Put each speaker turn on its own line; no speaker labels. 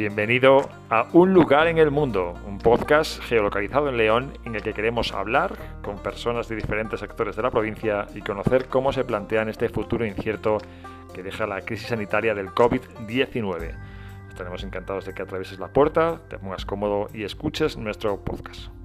Bienvenido a Un lugar en el mundo, un podcast geolocalizado en León en el que queremos hablar con personas de diferentes sectores de la provincia y conocer cómo se plantean este futuro incierto que deja la crisis sanitaria del COVID-19. Estaremos encantados de que atravieses la puerta, te pongas cómodo y escuches nuestro podcast.